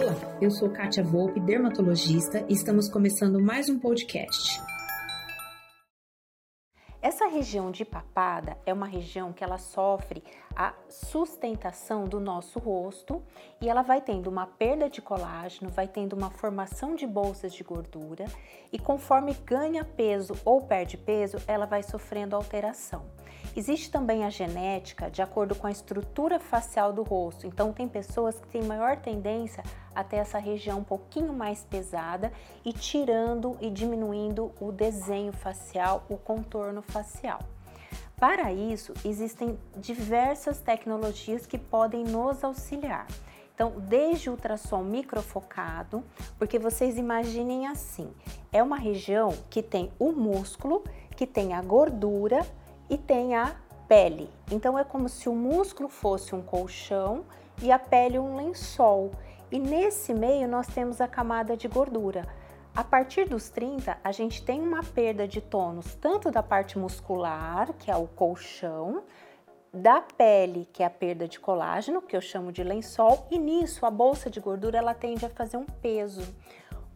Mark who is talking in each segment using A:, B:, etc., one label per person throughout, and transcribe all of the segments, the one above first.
A: Olá, eu sou Kátia Volpe, dermatologista, e estamos começando mais um podcast.
B: Essa região de papada é uma região que ela sofre a sustentação do nosso rosto e ela vai tendo uma perda de colágeno, vai tendo uma formação de bolsas de gordura e conforme ganha peso ou perde peso, ela vai sofrendo alteração. Existe também a genética de acordo com a estrutura facial do rosto. Então, tem pessoas que têm maior tendência a ter essa região um pouquinho mais pesada e tirando e diminuindo o desenho facial, o contorno facial. Para isso, existem diversas tecnologias que podem nos auxiliar. Então, desde ultrassom microfocado, porque vocês imaginem assim: é uma região que tem o músculo, que tem a gordura e tem a pele. Então é como se o músculo fosse um colchão e a pele um lençol. E nesse meio nós temos a camada de gordura. A partir dos 30, a gente tem uma perda de tônus tanto da parte muscular, que é o colchão, da pele, que é a perda de colágeno, que eu chamo de lençol, e nisso a bolsa de gordura ela tende a fazer um peso.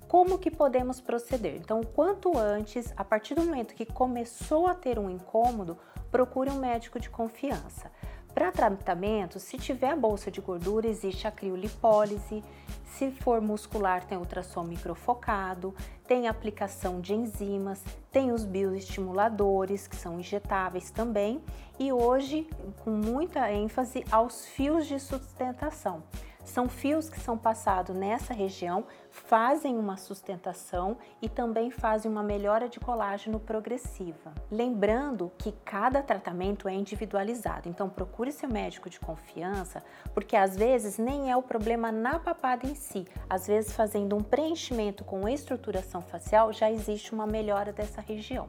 B: Como que podemos proceder? Então, quanto antes, a partir do momento que começou a ter um incômodo, procure um médico de confiança. Para tratamento, se tiver bolsa de gordura, existe a criolipólise. Se for muscular, tem ultrassom microfocado, tem aplicação de enzimas, tem os bioestimuladores, que são injetáveis também, e hoje, com muita ênfase, aos fios de sustentação. São fios que são passados nessa região, fazem uma sustentação e também fazem uma melhora de colágeno progressiva. Lembrando que cada tratamento é individualizado, então procure seu médico de confiança, porque às vezes nem é o problema na papada em si, às vezes fazendo um preenchimento com estruturação facial já existe uma melhora dessa região.